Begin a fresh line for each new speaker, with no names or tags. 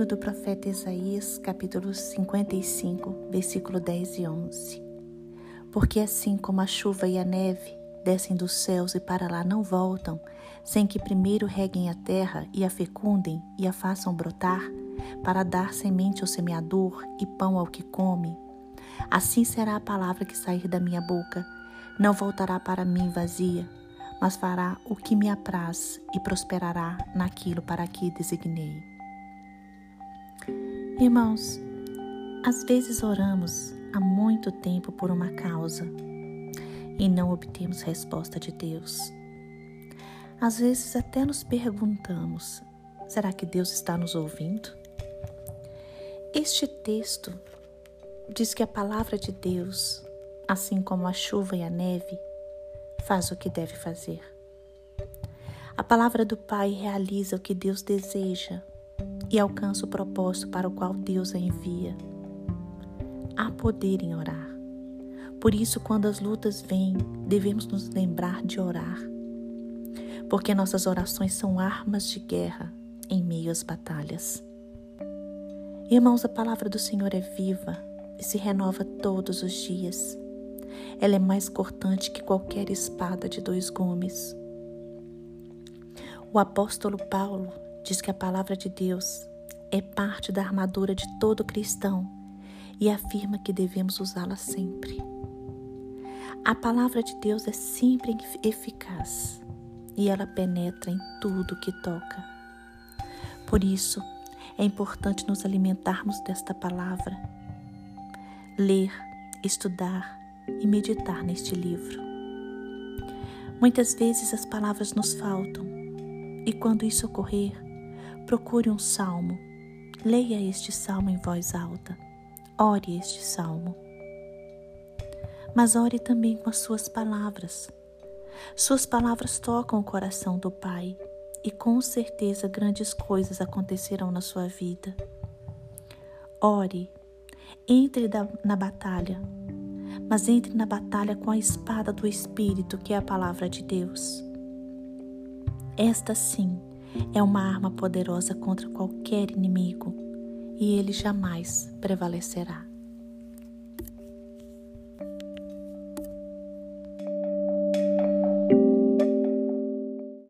Livro do profeta Isaías, capítulo 55, versículo 10 e 11. Porque assim como a chuva e a neve descem dos céus e para lá não voltam, sem que primeiro reguem a terra e a fecundem e a façam brotar, para dar semente ao semeador e pão ao que come, assim será a palavra que sair da minha boca. Não voltará para mim vazia, mas fará o que me apraz e prosperará naquilo para que designei. Irmãos, às vezes oramos há muito tempo por uma causa e não obtemos resposta de Deus. Às vezes até nos perguntamos: será que Deus está nos ouvindo? Este texto diz que a palavra de Deus, assim como a chuva e a neve, faz o que deve fazer. A palavra do Pai realiza o que Deus deseja e alcança o propósito para o qual Deus a envia. Há poder em orar. Por isso, quando as lutas vêm, devemos nos lembrar de orar. Porque nossas orações são armas de guerra em meio às batalhas. Irmãos, a palavra do Senhor é viva e se renova todos os dias. Ela é mais cortante que qualquer espada de dois gumes. O apóstolo Paulo diz que a palavra de Deus é parte da armadura de todo cristão e afirma que devemos usá-la sempre. A palavra de Deus é sempre eficaz e ela penetra em tudo que toca. Por isso, é importante nos alimentarmos desta palavra, ler, estudar e meditar neste livro. Muitas vezes as palavras nos faltam e quando isso ocorrer, procure um salmo, leia este salmo em voz alta, ore este salmo. Mas ore também com as suas palavras. Suas palavras tocam o coração do Pai e com certeza grandes coisas acontecerão na sua vida. Ore, entre na batalha, mas entre na batalha com a espada do Espírito, que é a palavra de Deus. Esta sim é uma arma poderosa contra qualquer inimigo e ele jamais prevalecerá.